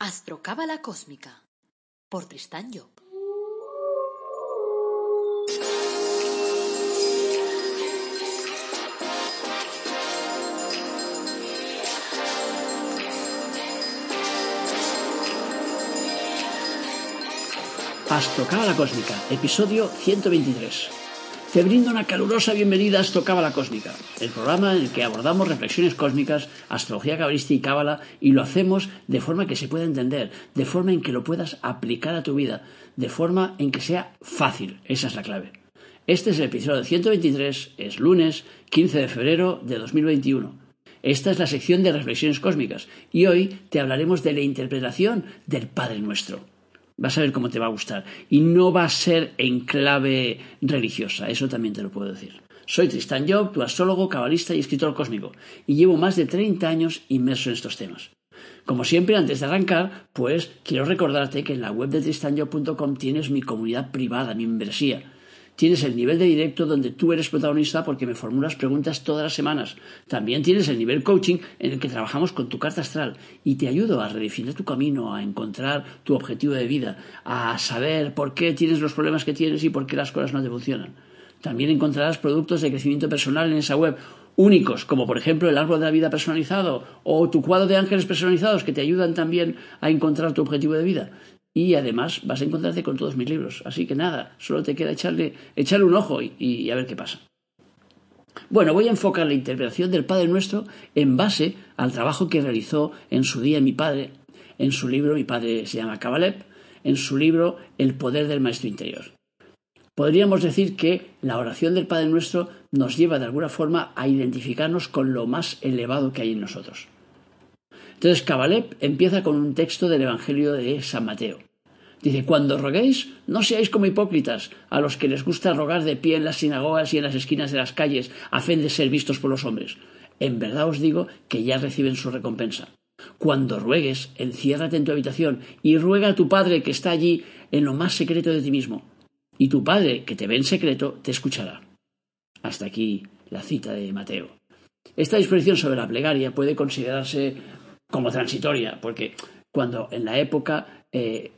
Astrocábala Cósmica por Tristán Job. Astrocábala Cósmica, episodio 123. Te brindo una calurosa bienvenida a Astrocábala Cósmica, el programa en el que abordamos reflexiones cósmicas, astrología cabalística y cábala, y lo hacemos de forma que se pueda entender, de forma en que lo puedas aplicar a tu vida, de forma en que sea fácil. Esa es la clave. Este es el episodio 123, es lunes 15 de febrero de 2021. Esta es la sección de reflexiones cósmicas y hoy te hablaremos de la interpretación del Padre Nuestro. Vas a ver cómo te va a gustar. Y no va a ser en clave religiosa, eso también te lo puedo decir. Soy Tristan Job, tu astrólogo, cabalista y escritor cósmico, y llevo más de 30 años inmerso en estos temas. Como siempre, antes de arrancar, pues quiero recordarte que en la web de tristanjob.com tienes mi comunidad privada, mi membresía Tienes el nivel de directo donde tú eres protagonista porque me formulas preguntas todas las semanas. También tienes el nivel coaching en el que trabajamos con tu carta astral y te ayudo a redefinir tu camino, a encontrar tu objetivo de vida, a saber por qué tienes los problemas que tienes y por qué las cosas no te funcionan. También encontrarás productos de crecimiento personal en esa web únicos, como por ejemplo el árbol de la vida personalizado o tu cuadro de ángeles personalizados que te ayudan también a encontrar tu objetivo de vida y además vas a encontrarte con todos mis libros. Así que nada, solo te queda echarle, echarle un ojo y, a ver qué pasa. Bueno, voy a enfocar la interpretación del Padre Nuestro en base al trabajo que realizó en su día mi padre, en su libro, mi padre se llama Kabalev, en su libro El poder del Maestro Interior. Podríamos decir que la oración del Padre Nuestro nos lleva de alguna forma a identificarnos con lo más elevado que hay en nosotros. Entonces Kabalev empieza con un texto del Evangelio de San Mateo. Dice, cuando roguéis, no seáis como hipócritas, a los que les gusta rogar de pie en las sinagogas y en las esquinas de las calles, a fin de ser vistos por los hombres. En verdad os digo que ya reciben su recompensa. Cuando ruegues, enciérrate en tu habitación y ruega a tu Padre que está allí en lo más secreto de ti mismo. Y tu Padre, que te ve en secreto, te escuchará. Hasta aquí la cita de Mateo. Esta disposición sobre la plegaria puede considerarse como transitoria, porque cuando en la época eh,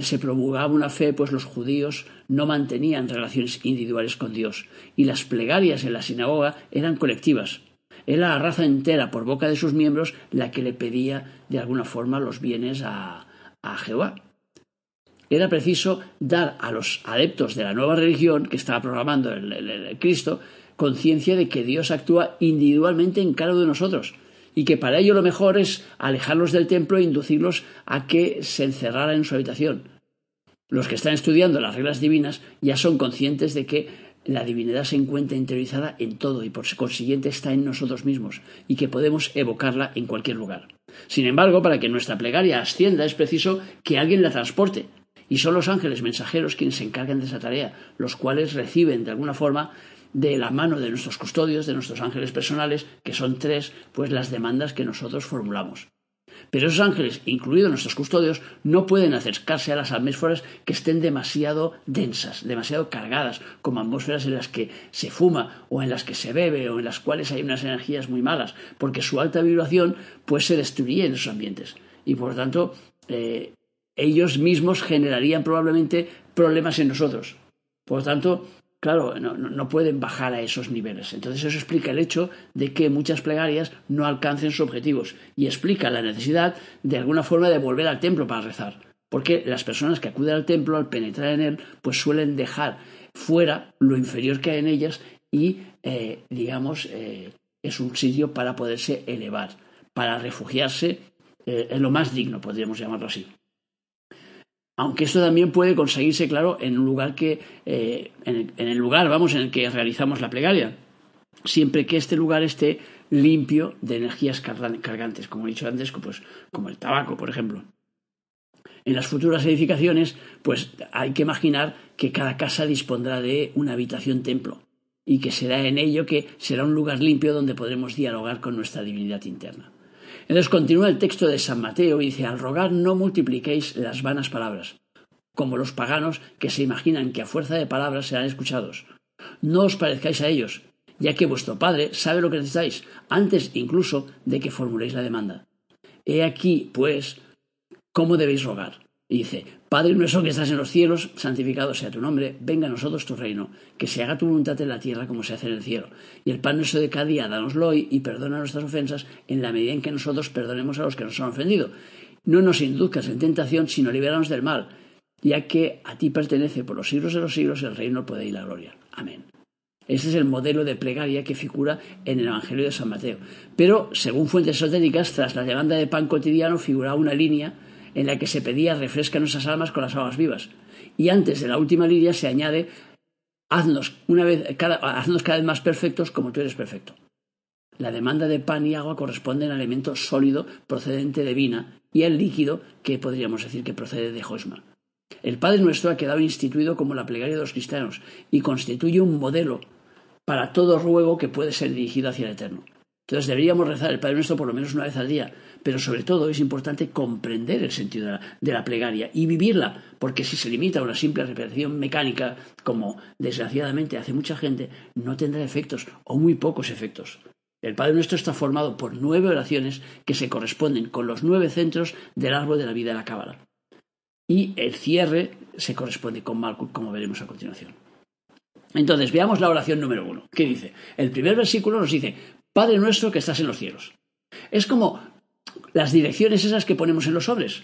se promulgaba una fe, pues los judíos no mantenían relaciones individuales con Dios y las plegarias en la sinagoga eran colectivas. Era la raza entera, por boca de sus miembros, la que le pedía de alguna forma los bienes a, Jehová. Era preciso dar a los adeptos de la nueva religión que estaba programando el Cristo conciencia de que Dios actúa individualmente en cada uno de nosotros y que para ello lo mejor es alejarlos del templo e inducirlos a que se encerraran en su habitación. Los que están estudiando las reglas divinas ya son conscientes de que la divinidad se encuentra interiorizada en todo y por consiguiente está en nosotros mismos y que podemos evocarla en cualquier lugar. Sin embargo, para que nuestra plegaria ascienda es preciso que alguien la transporte y son los ángeles mensajeros quienes se encargan de esa tarea, los cuales reciben de alguna forma de la mano de nuestros custodios, de nuestros ángeles personales, que son tres, pues las demandas que nosotros formulamos. Pero esos ángeles, incluidos nuestros custodios, no pueden acercarse a las atmósferas que estén demasiado densas, demasiado cargadas, como atmósferas en las que se fuma o en las que se bebe o en las cuales hay unas energías muy malas, porque su alta vibración pues se destruiría en esos ambientes. Y por lo tanto, eh, ellos mismos generarían probablemente problemas en nosotros. Por lo tanto, claro, no, pueden bajar a esos niveles. Entonces eso explica el hecho de que muchas plegarias no alcancen sus objetivos y explica la necesidad de alguna forma de volver al templo para rezar. Porque las personas que acuden al templo al penetrar en él, pues suelen dejar fuera lo inferior que hay en ellas y, eh, digamos, eh, es un sitio para poderse elevar, para refugiarse eh, en lo más digno, podríamos llamarlo así. Aunque esto también puede conseguirse, claro, en un lugar que, eh, en, el, lugar, vamos, en el que realizamos la plegaria. Siempre que este lugar esté limpio de energías cargantes, como he dicho antes, pues, como el tabaco, por ejemplo. En las futuras edificaciones, pues hay que imaginar que cada casa dispondrá de una habitación templo y que será en ello que será un lugar limpio donde podremos dialogar con nuestra divinidad interna. Entonces continúa el texto de San Mateo y dice, al rogar no multipliquéis las vanas palabras, como los paganos que se imaginan que a fuerza de palabras serán escuchados. No os parezcáis a ellos, ya que vuestro Padre sabe lo que necesitáis, antes incluso de que formuléis la demanda. He aquí, pues, cómo debéis rogar. Y dice, Padre nuestro que estás en los cielos, santificado sea tu nombre, venga a nosotros tu reino, que se haga tu voluntad en la tierra como se hace en el cielo. Y el pan nuestro de cada día, danoslo hoy y perdona nuestras ofensas en la medida en que nosotros perdonemos a los que nos han ofendido. No nos induzcas en tentación, sino libéranos del mal, ya que a ti pertenece por los siglos de los siglos el reino, el poder y la gloria. Amén. Ese es el modelo de plegaria que figura en el Evangelio de San Mateo. Pero, según fuentes esotéricas, tras la demanda de pan cotidiano figuraba una línea en la que se pedía refresca nuestras almas con las aguas vivas. Y antes de la última línea se añade haznos, una vez, cada, haznos cada vez más perfectos como tú eres perfecto. La demanda de pan y agua corresponde al alimento sólido procedente de vina y al líquido que podríamos decir que procede de Josma. El Padre Nuestro ha quedado instituido como la plegaria de los cristianos y constituye un modelo para todo ruego que puede ser dirigido hacia el Eterno. Entonces deberíamos rezar el Padre Nuestro por lo menos una vez al día, pero sobre todo es importante comprender el sentido de la, plegaria y vivirla, porque si se limita a una simple repetición mecánica, como desgraciadamente hace mucha gente, no tendrá efectos o muy pocos efectos. El Padre Nuestro está formado por nueve oraciones que se corresponden con los nueve centros del árbol de la vida de la Cábala. Y el cierre se corresponde con Malkut, como veremos a continuación. Entonces, veamos la oración número uno. ¿Qué dice? El primer versículo nos dice, Padre nuestro que estás en los cielos. Es como las direcciones esas que ponemos en los sobres.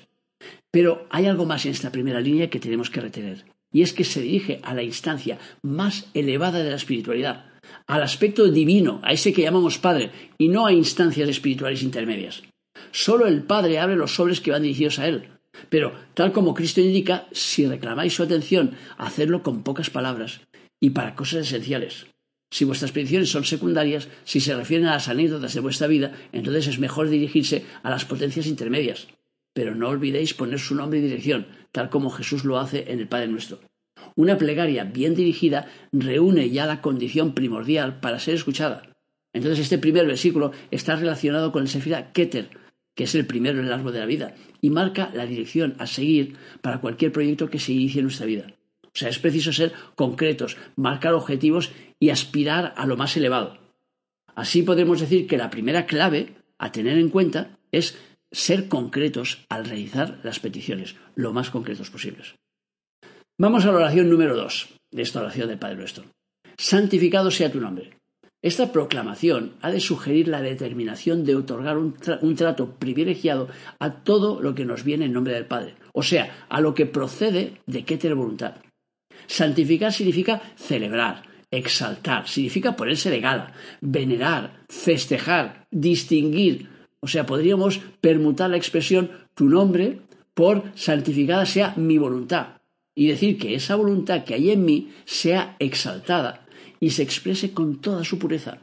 Pero hay algo más en esta primera línea que tenemos que retener, y es que se dirige a la instancia más elevada de la espiritualidad, al aspecto divino, a ese que llamamos Padre, y no a instancias espirituales intermedias. Solo el Padre abre los sobres que van dirigidos a Él. Pero, tal como Cristo indica, si reclamáis su atención, hacedlo con pocas palabras y para cosas esenciales. Si vuestras peticiones son secundarias, si se refieren a las anécdotas de vuestra vida, entonces es mejor dirigirse a las potencias intermedias. Pero no olvidéis poner su nombre y dirección, tal como Jesús lo hace en el Padre nuestro. Una plegaria bien dirigida reúne ya la condición primordial para ser escuchada. Entonces este primer versículo está relacionado con el Sefira Keter, que es el primero en el árbol de la vida, y marca la dirección a seguir para cualquier proyecto que se inicie en nuestra vida. O sea, es preciso ser concretos, marcar objetivos y aspirar a lo más elevado. Así podemos decir que la primera clave a tener en cuenta es ser concretos al realizar las peticiones, lo más concretos posibles. Vamos a la oración número dos de esta oración del Padre Nuestro. Santificado sea tu nombre. Esta proclamación ha de sugerir la determinación de otorgar un, trato privilegiado a todo lo que nos viene en nombre del Padre, o sea, a lo que procede de Keter voluntad. Santificar significa celebrar, exaltar, significa ponerse de gala, venerar, festejar, distinguir. O sea, podríamos permutar la expresión tu nombre por santificada sea mi voluntad y decir que esa voluntad que hay en mí sea exaltada y se exprese con toda su pureza,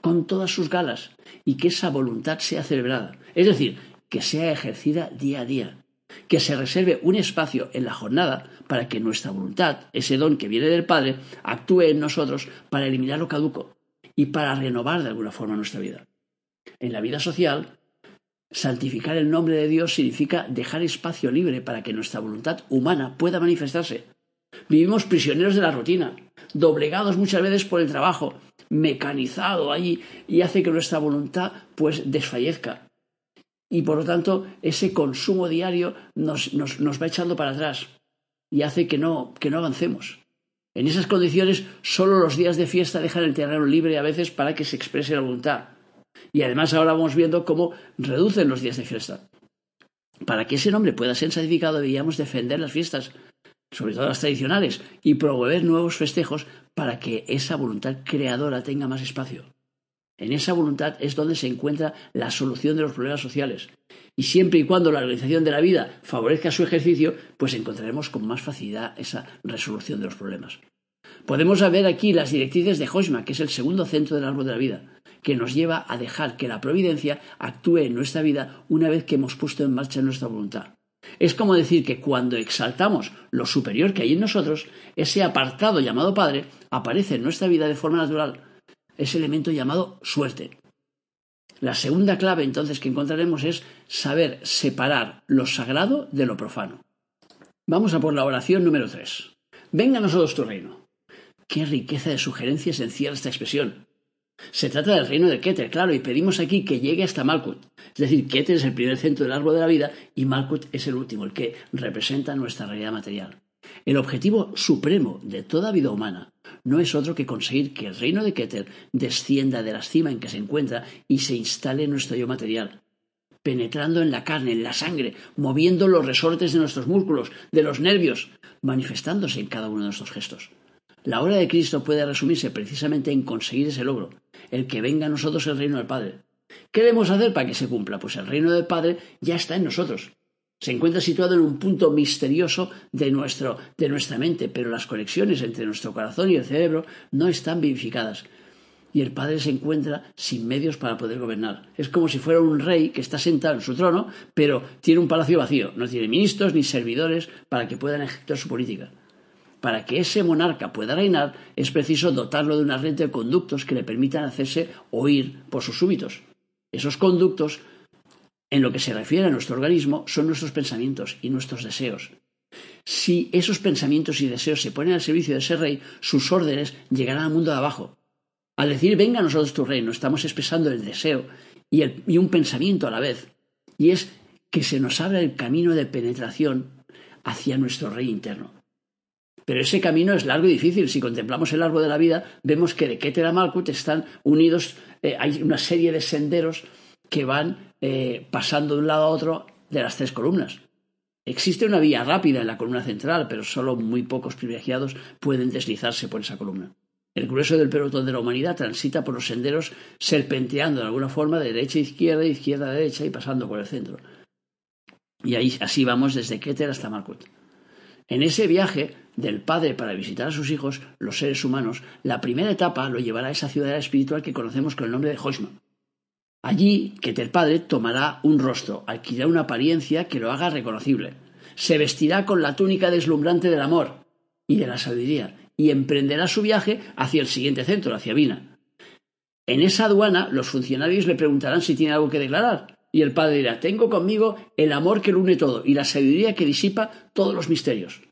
con todas sus galas y que esa voluntad sea celebrada. Es decir, que sea ejercida día a día, que se reserve un espacio en la jornada para que nuestra voluntad, ese don que viene del Padre, actúe en nosotros para eliminar lo caduco y para renovar de alguna forma nuestra vida. En la vida social, santificar el nombre de Dios significa dejar espacio libre para que nuestra voluntad humana pueda manifestarse. Vivimos prisioneros de la rutina, doblegados muchas veces por el trabajo, mecanizado allí y hace que nuestra voluntad pues desfallezca y por lo tanto ese consumo diario nos, va echando para atrás y hace que no, que no avancemos. En esas condiciones, solo los días de fiesta dejan el terreno libre a veces para que se exprese la voluntad. Y además ahora vamos viendo cómo reducen los días de fiesta. Para que ese nombre pueda ser santificado deberíamos defender las fiestas, sobre todo las tradicionales, y promover nuevos festejos para que esa voluntad creadora tenga más espacio. En esa voluntad es donde se encuentra la solución de los problemas sociales. Y siempre y cuando la organización de la vida favorezca su ejercicio, pues encontraremos con más facilidad esa resolución de los problemas. Podemos ver aquí las directrices de Hosma, que es el segundo centro del árbol de la vida, que nos lleva a dejar que la providencia actúe en nuestra vida una vez que hemos puesto en marcha nuestra voluntad. Es como decir que cuando exaltamos lo superior que hay en nosotros, ese apartado llamado Padre aparece en nuestra vida de forma natural, ese elemento llamado suerte. La segunda clave entonces que encontraremos es saber separar lo sagrado de lo profano. Vamos a por la oración número 3. Venga a nosotros tu reino. Qué riqueza de sugerencias encierra esta expresión. Se trata del reino de Keter, claro, y pedimos aquí que llegue hasta Malkut. Es decir, Keter es el primer centro del árbol de la vida y Malkut es el último, el que representa nuestra realidad material. El objetivo supremo de toda vida humana no es otro que conseguir que el reino de Keter descienda de la cima en que se encuentra y se instale en nuestro yo material, penetrando en la carne, en la sangre, moviendo los resortes de nuestros músculos, de los nervios, manifestándose en cada uno de nuestros gestos. La obra de Cristo puede resumirse precisamente en conseguir ese logro, el que venga a nosotros el reino del Padre. ¿Qué debemos hacer para que se cumpla? Pues el reino del Padre ya está en nosotros. Se encuentra situado en un punto misterioso de, nuestro, de nuestra mente, pero las conexiones entre nuestro corazón y el cerebro no están vivificadas. Y el Padre se encuentra sin medios para poder gobernar. Es como si fuera un rey que está sentado en su trono, pero tiene un palacio vacío. No tiene ministros ni servidores para que puedan ejecutar su política. Para que ese monarca pueda reinar, es preciso dotarlo de una red de conductos que le permitan hacerse oír por sus súbitos. Esos conductos, en lo que se refiere a nuestro organismo, son nuestros pensamientos y nuestros deseos. Si esos pensamientos y deseos se ponen al servicio de ese rey, sus órdenes llegarán al mundo de abajo. Al decir venga a nosotros tu reino, estamos expresando el deseo y, un pensamiento a la vez, y es que se nos abra el camino de penetración hacia nuestro rey interno. Pero ese camino es largo y difícil. Si contemplamos el árbol de la vida, vemos que de Keter a Malkut están unidos, eh, hay una serie de senderos que van eh, pasando de un lado a otro de las tres columnas. Existe una vía rápida en la columna central, pero solo muy pocos privilegiados pueden deslizarse por esa columna. El grueso del pelotón de la humanidad transita por los senderos serpenteando de alguna forma de derecha a izquierda, izquierda a derecha y pasando por el centro. Y ahí, así vamos desde Keter hasta Malkut. En ese viaje del padre para visitar a sus hijos, los seres humanos, la primera etapa lo llevará a esa ciudad espiritual que conocemos con el nombre de Hoshma. Allí, el Padre tomará un rostro, adquirirá una apariencia que lo haga reconocible. Se vestirá con la túnica deslumbrante del amor y de la sabiduría y emprenderá su viaje hacia el siguiente centro, hacia Vina. En esa aduana, los funcionarios le preguntarán si tiene algo que declarar. Y el padre dirá, tengo conmigo el amor que lo une todo y la sabiduría que disipa todos los misterios.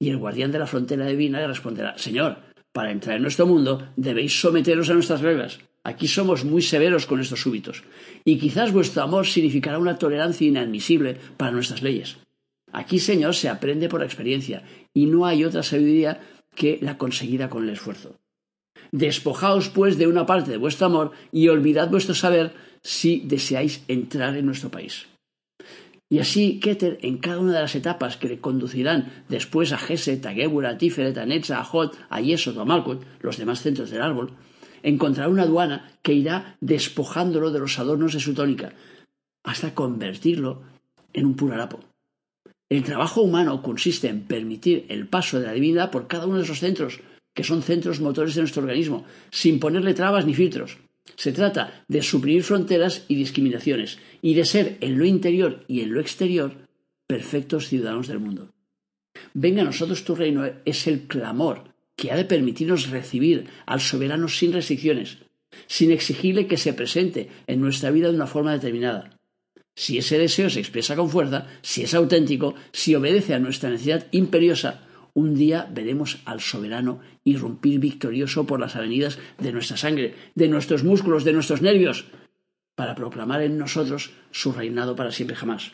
Y el guardián de la frontera divina le responderá, Señor, para entrar en nuestro mundo debéis someteros a nuestras reglas. Aquí somos muy severos con estos súbitos. Y quizás vuestro amor significará una tolerancia inadmisible para nuestras leyes. Aquí, Señor, se aprende por experiencia, y no hay otra sabiduría que la conseguida con el esfuerzo. Despojaos, pues, de una parte de vuestro amor y olvidad vuestro saber si deseáis entrar en nuestro país. Y así Keter, en cada una de las etapas que le conducirán después a Geset, a Gebura, a Tiferet, a Netza, a Hot, a Yesod a Malkut, los demás centros del árbol, encontrará una aduana que irá despojándolo de los adornos de su tónica, hasta convertirlo en un purarapo. El trabajo humano consiste en permitir el paso de la divinidad por cada uno de esos centros, que son centros motores de nuestro organismo, sin ponerle trabas ni filtros. Se trata de suprimir fronteras y discriminaciones y de ser en lo interior y en lo exterior perfectos ciudadanos del mundo. Venga a nosotros tu reino es el clamor que ha de permitirnos recibir al soberano sin restricciones, sin exigirle que se presente en nuestra vida de una forma determinada. Si ese deseo se expresa con fuerza, si es auténtico, si obedece a nuestra necesidad imperiosa, un día veremos al soberano irrumpir victorioso por las avenidas de nuestra sangre, de nuestros músculos, de nuestros nervios, para proclamar en nosotros su reinado para siempre jamás.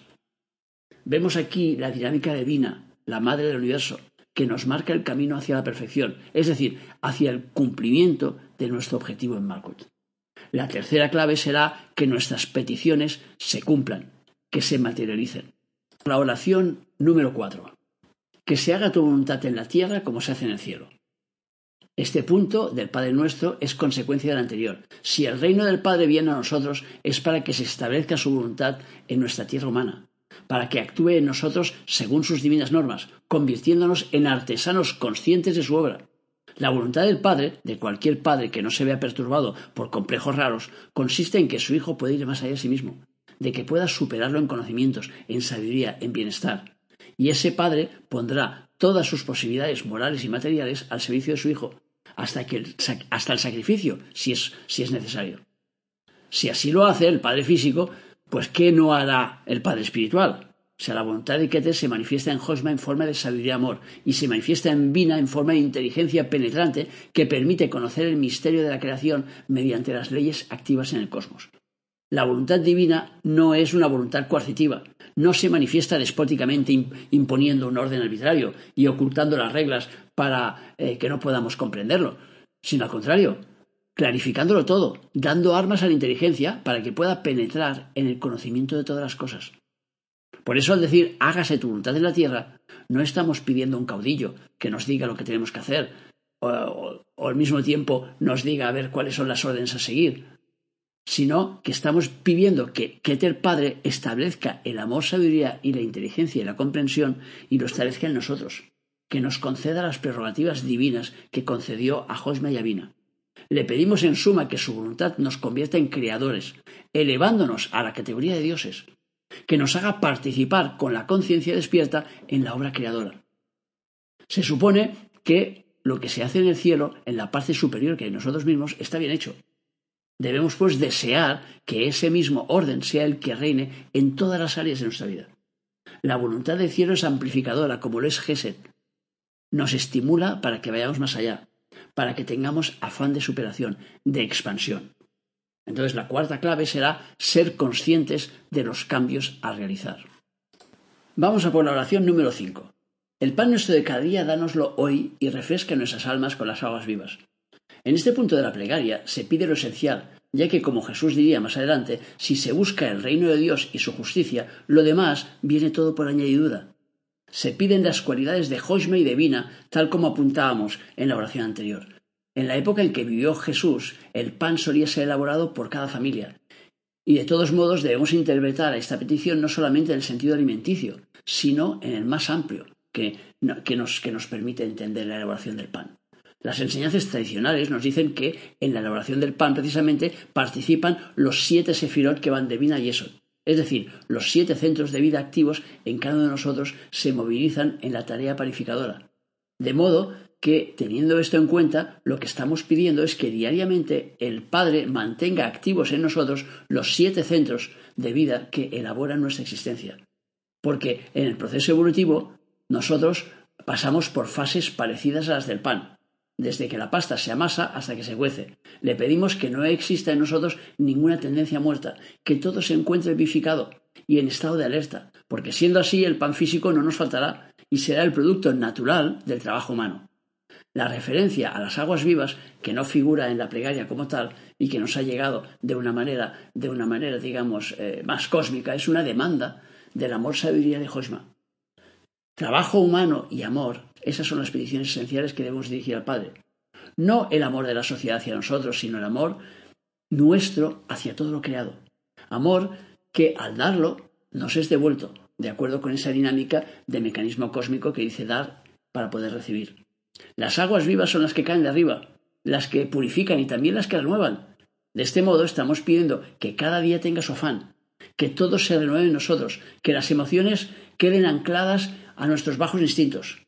Vemos aquí la dinámica divina, la madre del universo, que nos marca el camino hacia la perfección, es decir, hacia el cumplimiento de nuestro objetivo en Malkut. La tercera clave será que nuestras peticiones se cumplan, que se materialicen. La oración número cuatro que se haga tu voluntad en la tierra como se hace en el cielo. Este punto del Padre nuestro es consecuencia del anterior. Si el reino del Padre viene a nosotros es para que se establezca su voluntad en nuestra tierra humana, para que actúe en nosotros según sus divinas normas, convirtiéndonos en artesanos conscientes de su obra. La voluntad del Padre, de cualquier Padre que no se vea perturbado por complejos raros, consiste en que su Hijo pueda ir más allá de sí mismo, de que pueda superarlo en conocimientos, en sabiduría, en bienestar, y ese padre pondrá todas sus posibilidades morales y materiales al servicio de su hijo, hasta, el, hasta el sacrificio, si es, si es necesario. Si así lo hace el padre físico, pues ¿qué no hará el padre espiritual? O sea, la voluntad de Keter se manifiesta en Hosma en forma de sabiduría y amor, y se manifiesta en Vina en forma de inteligencia penetrante que permite conocer el misterio de la creación mediante las leyes activas en el cosmos. La voluntad divina no es una voluntad coercitiva, no se manifiesta despóticamente imponiendo un orden arbitrario y ocultando las reglas para eh, que no podamos comprenderlo, sino al contrario, clarificándolo todo, dando armas a la inteligencia para que pueda penetrar en el conocimiento de todas las cosas. Por eso al decir hágase tu voluntad en la tierra, no estamos pidiendo un caudillo que nos diga lo que tenemos que hacer, o, al mismo tiempo nos diga a ver cuáles son las órdenes a seguir, sino que estamos pidiendo que Keter Padre establezca el amor, sabiduría y la inteligencia y la comprensión y lo establezca en nosotros, que nos conceda las prerrogativas divinas que concedió a Josma y Avina. Le pedimos en suma que su voluntad nos convierta en creadores, elevándonos a la categoría de dioses, que nos haga participar con la conciencia despierta en la obra creadora. Se supone que lo que se hace en el cielo, en la parte superior que hay nosotros mismos, está bien hecho. Debemos, pues, desear que ese mismo orden sea el que reine en todas las áreas de nuestra vida. La voluntad del cielo es amplificadora, como lo es Geset. Nos estimula para que vayamos más allá, para que tengamos afán de superación, de expansión. Entonces la cuarta clave será ser conscientes de los cambios a realizar. Vamos a por la oración número 5. El pan nuestro de cada día dánoslo hoy y refresca nuestras almas con las aguas vivas. En este punto de la plegaria se pide lo esencial, ya que como Jesús diría más adelante, si se busca el reino de Dios y su justicia, lo demás viene todo por añadidura. Se piden las cualidades de Joshma y de Vina, tal como apuntábamos en la oración anterior. En la época en que vivió Jesús, el pan solía ser elaborado por cada familia. Y de todos modos debemos interpretar esta petición no solamente en el sentido alimenticio, sino en el más amplio, que, nos, que nos permite entender la elaboración del pan. Las enseñanzas tradicionales nos dicen que en la elaboración del pan precisamente participan los siete sefirot que van de Vina y Esot. Es decir, los siete centros de vida activos en cada uno de nosotros se movilizan en la tarea panificadora. De modo que, teniendo esto en cuenta, lo que estamos pidiendo es que diariamente el Padre mantenga activos en nosotros los siete centros de vida que elaboran nuestra existencia. Porque en el proceso evolutivo nosotros pasamos por fases parecidas a las del pan, desde que la pasta se amasa hasta que se cuece. Le pedimos que no exista en nosotros ninguna tendencia muerta, que todo se encuentre vivificado y en estado de alerta, porque siendo así el pan físico no nos faltará y será el producto natural del trabajo humano. La referencia a las aguas vivas, que no figura en la plegaria como tal y que nos ha llegado de una manera, de una manera digamos, eh, más cósmica, es una demanda del amor sabiduría de Josma. Trabajo humano y amor, esas son las peticiones esenciales que debemos dirigir al Padre. No el amor de la sociedad hacia nosotros, sino el amor nuestro hacia todo lo creado. Amor que al darlo nos es devuelto, de acuerdo con esa dinámica de mecanismo cósmico que dice dar para poder recibir. Las aguas vivas son las que caen de arriba, las que purifican y también las que renuevan. De este modo estamos pidiendo que cada día tenga su afán, que todo se renueve en nosotros, que las emociones queden ancladas a nuestros bajos instintos.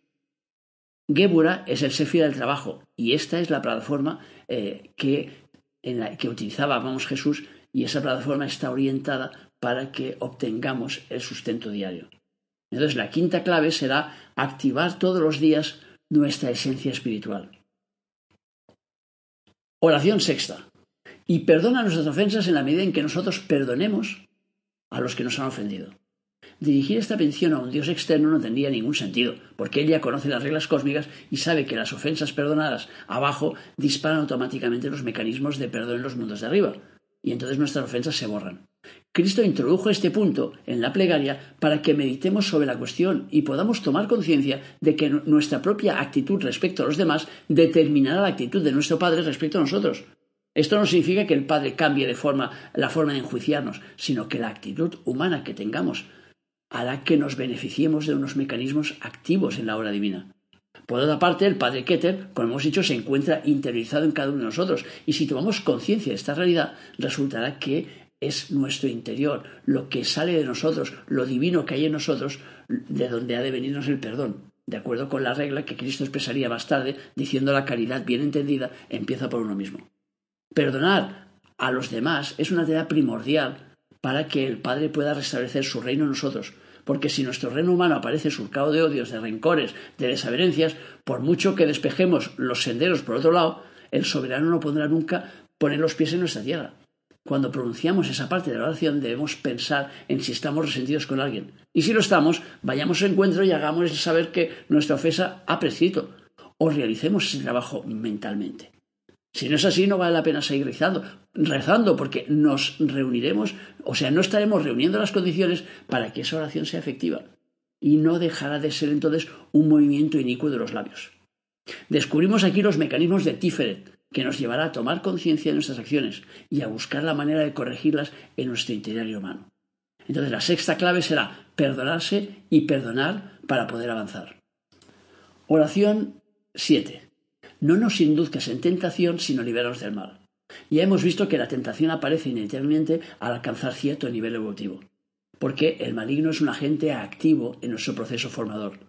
Gebura es el Sefira del trabajo y esta es la plataforma eh, que, en que utilizaba vamos, Jesús y esa plataforma está orientada para que obtengamos el sustento diario. Entonces la quinta clave será activar todos los días nuestra esencia espiritual. Oración sexta. Y perdona nuestras ofensas en la medida en que nosotros perdonemos a los que nos han ofendido. Dirigir esta petición a un Dios externo no tendría ningún sentido, porque él ya conoce las reglas cósmicas y sabe que las ofensas perdonadas abajo disparan automáticamente los mecanismos de perdón en los mundos de arriba, y entonces nuestras ofensas se borran. Cristo introdujo este punto en la plegaria para que meditemos sobre la cuestión y podamos tomar conciencia de que nuestra propia actitud respecto a los demás determinará la actitud de nuestro Padre respecto a nosotros. Esto no significa que el Padre cambie de forma la forma de enjuiciarnos, sino que la actitud humana que tengamos hará que nos beneficiemos de unos mecanismos activos en la obra divina. Por otra parte, el Padre Keter, como hemos dicho, se encuentra interiorizado en cada uno de nosotros, y si tomamos conciencia de esta realidad, resultará que es nuestro interior, lo que sale de nosotros, lo divino que hay en nosotros, de donde ha de venirnos el perdón, de acuerdo con la regla que Cristo expresaría más tarde, diciendo la caridad bien entendida empieza por uno mismo. Perdonar a los demás es una tarea primordial para que el Padre pueda restablecer su reino en nosotros, porque si nuestro reino humano aparece surcado de odios, de rencores, de desavenencias, por mucho que despejemos los senderos por otro lado, el soberano no podrá nunca poner los pies en nuestra tierra. Cuando pronunciamos esa parte de la oración debemos pensar en si estamos resentidos con alguien. Y si lo estamos, vayamos a encuentro y hagamos saber que nuestra ofensa ha prescrito, o realicemos ese trabajo mentalmente. Si no es así, no vale la pena seguir rezando, rezando, porque nos reuniremos, o sea, no estaremos reuniendo las condiciones para que esa oración sea efectiva. Y no dejará de ser entonces un movimiento inicuo de los labios. Descubrimos aquí los mecanismos de Tiferet, que nos llevará a tomar conciencia de nuestras acciones y a buscar la manera de corregirlas en nuestro interior humano. Entonces, la sexta clave será perdonarse y perdonar para poder avanzar. Oración 7. No nos induzcas en tentación, sino liberanos del mal. Ya hemos visto que la tentación aparece inevitablemente al alcanzar cierto nivel evolutivo, porque el maligno es un agente activo en nuestro proceso formador.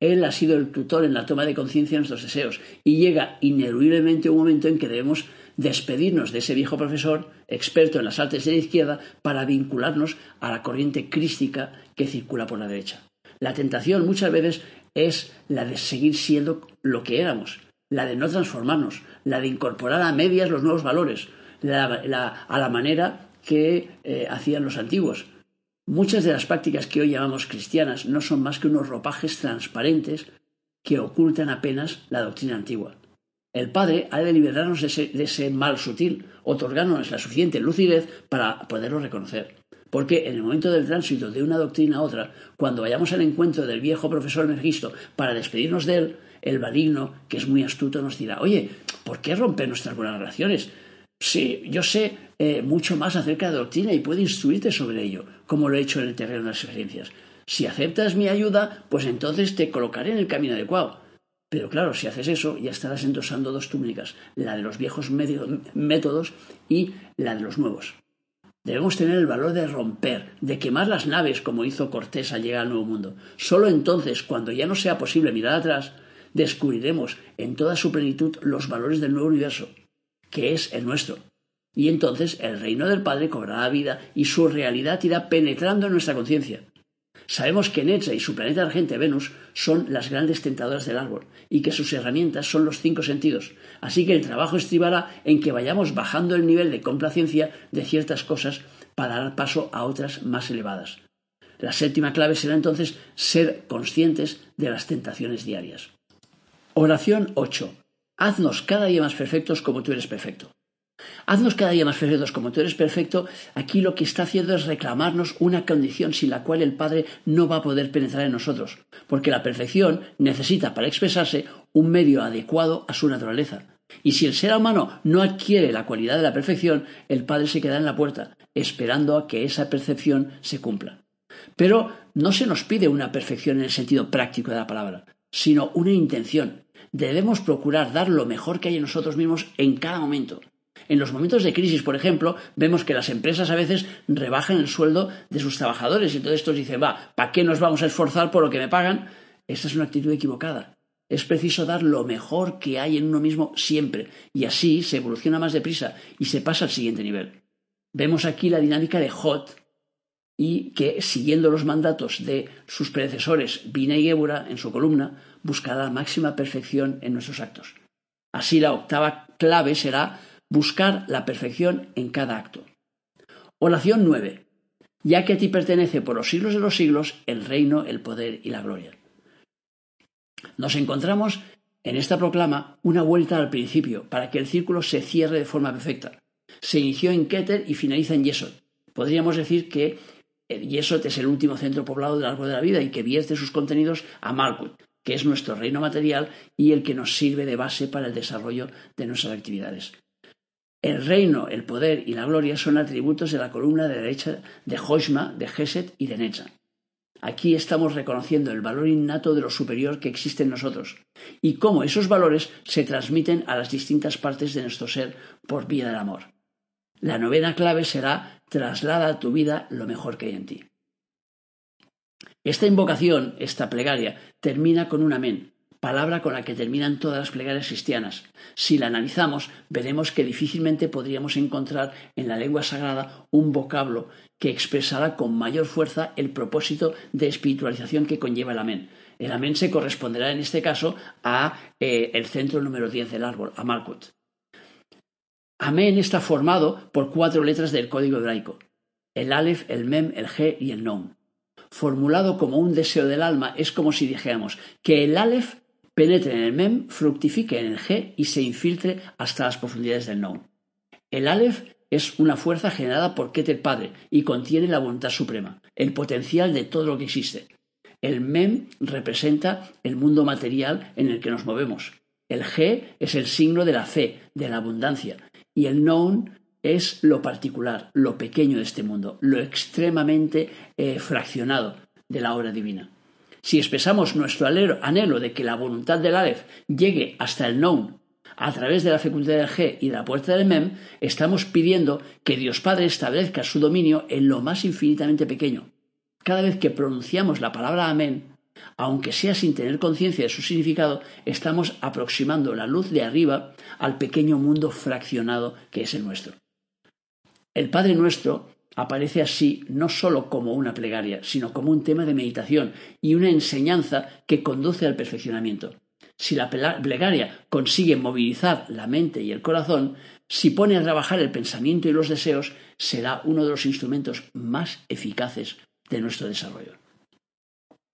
Él ha sido el tutor en la toma de conciencia de nuestros deseos y llega ineludiblemente un momento en que debemos despedirnos de ese viejo profesor, experto en las artes de la izquierda, para vincularnos a la corriente crística que circula por la derecha. La tentación muchas veces es la de seguir siendo lo que éramos, la de no transformarnos, la de incorporar a medias los nuevos valores, a la manera que eh, hacían los antiguos. Muchas de las prácticas que hoy llamamos cristianas no son más que unos ropajes transparentes que ocultan apenas la doctrina antigua. El Padre ha de liberarnos de ese, de ese mal sutil, otorgándonos la suficiente lucidez para poderlo reconocer. Porque en el momento del tránsito de una doctrina a otra, cuando vayamos al encuentro del viejo profesor Megisto para despedirnos de él, el maligno, que es muy astuto, nos dirá, oye, ¿por qué romper nuestras buenas relaciones? Sí, yo sé eh, mucho más acerca de doctrina y puedo instruirte sobre ello, como lo he hecho en el terreno de las experiencias. Si aceptas mi ayuda, pues entonces te colocaré en el camino adecuado. Pero claro, si haces eso, ya estarás endosando dos túnicas, la de los viejos métodos y la de los nuevos. Debemos tener el valor de romper, de quemar las naves como hizo Cortés al llegar al Nuevo Mundo. Solo entonces, cuando ya no sea posible mirar atrás, descubriremos en toda su plenitud los valores del nuevo universo, que es el nuestro. Y entonces el reino del Padre cobrará vida y su realidad irá penetrando en nuestra conciencia. Sabemos que Netza y su planeta argente Venus son las grandes tentadoras del árbol y que sus herramientas son los cinco sentidos. Así que el trabajo estribará en que vayamos bajando el nivel de complacencia de ciertas cosas para dar paso a otras más elevadas. La séptima clave será entonces ser conscientes de las tentaciones diarias. Oración 8. Haznos cada día más perfectos como tú eres perfecto. Haznos cada día más perfectos como tú eres perfecto. Aquí lo que está haciendo es reclamarnos una condición sin la cual el Padre no va a poder penetrar en nosotros, porque la perfección necesita para expresarse un medio adecuado a su naturaleza. Y si el ser humano no adquiere la cualidad de la perfección, el Padre se queda en la puerta, esperando a que esa percepción se cumpla. Pero no se nos pide una perfección en el sentido práctico de la palabra, sino una intención, debemos procurar dar lo mejor que hay en nosotros mismos en cada momento. En los momentos de crisis, por ejemplo, vemos que las empresas a veces rebajan el sueldo de sus trabajadores y entonces estos dicen, va, ¿para qué nos vamos a esforzar por lo que me pagan? Esta es una actitud equivocada. Es preciso dar lo mejor que hay en uno mismo siempre y así se evoluciona más deprisa y se pasa al siguiente nivel. Vemos aquí la dinámica de Hot y que, siguiendo los mandatos de sus predecesores Bina y Ébora en su columna, buscará la máxima perfección en nuestros actos. Así la octava clave será buscar la perfección en cada acto. Oración 9. Ya que a ti pertenece por los siglos de los siglos el reino, el poder y la gloria. Nos encontramos en esta proclama una vuelta al principio para que el círculo se cierre de forma perfecta. Se inició en Keter y finaliza en Yesod. Podríamos decir que Yesod es el último centro poblado del árbol de la vida y que vierte sus contenidos a Malkut, que es nuestro reino material y el que nos sirve de base para el desarrollo de nuestras actividades. El reino, el poder y la gloria son atributos de la columna de derecha de Hoshma, de Geset y de Netza. Aquí estamos reconociendo el valor innato de lo superior que existe en nosotros y cómo esos valores se transmiten a las distintas partes de nuestro ser por vía del amor. La novena clave será traslada a tu vida lo mejor que hay en ti. Esta invocación, esta plegaria, termina con un amén, palabra con la que terminan todas las plegarias cristianas. Si la analizamos, veremos que difícilmente podríamos encontrar en la lengua sagrada un vocablo que expresara con mayor fuerza el propósito de espiritualización que conlleva el amén. El amén se corresponderá en este caso a eh, el centro número 10 del árbol, a Malkut. Amén está formado por cuatro letras del código hebraico, el Aleph, el Mem, el G y el Nom. Formulado como un deseo del alma, es como si dijéramos que el Aleph penetre en el Mem, fructifique en el G y se infiltre hasta las profundidades del Nom. El Aleph es una fuerza generada por Keter Padre y contiene la voluntad suprema, el potencial de todo lo que existe. El Mem representa el mundo material en el que nos movemos. El G es el signo de la fe, de la abundancia, y el known es lo particular, lo pequeño de este mundo, lo extremadamente eh, fraccionado de la obra divina. Si expresamos nuestro anhelo de que la voluntad del Aleph llegue hasta el known a través de la fecundidad del G y de la puerta del Mem, estamos pidiendo que Dios Padre establezca su dominio en lo más infinitamente pequeño. Cada vez que pronunciamos la palabra Amén, aunque sea sin tener conciencia de su significado, estamos aproximando la luz de arriba al pequeño mundo fraccionado que es el nuestro. El Padre Nuestro aparece así no sólo como una plegaria, sino como un tema de meditación y una enseñanza que conduce al perfeccionamiento. Si la plegaria consigue movilizar la mente y el corazón, si pone a trabajar el pensamiento y los deseos, será uno de los instrumentos más eficaces de nuestro desarrollo.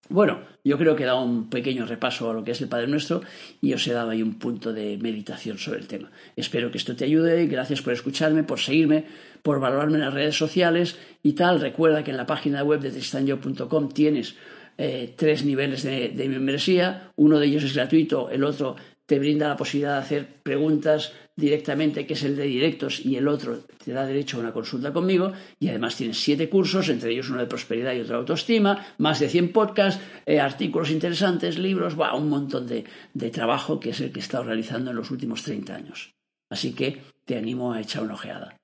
Bueno, yo creo que he dado un pequeño repaso a lo que es el Padre Nuestro y os he dado ahí un punto de meditación sobre el tema. Espero que esto te ayude. Gracias por escucharme, por seguirme, por valorarme en las redes sociales y tal. Recuerda que en la página web de tristanyo.com tienes eh, tres niveles de, membresía. Uno de ellos es gratuito, el otro te brinda la posibilidad de hacer preguntas directamente, que es el de directos, y el otro te da derecho a una consulta conmigo. Y además tienes siete cursos, entre ellos uno de prosperidad y otro de autoestima, más de 100 podcasts, eh, artículos interesantes, libros, un montón de, de trabajo que es el que he estado realizando en los últimos 30 años. Así que te animo a echar una ojeada.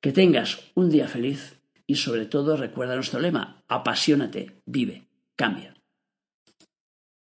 Que tengas un día feliz y sobre todo recuerda nuestro lema, apasionate, vive, cambia.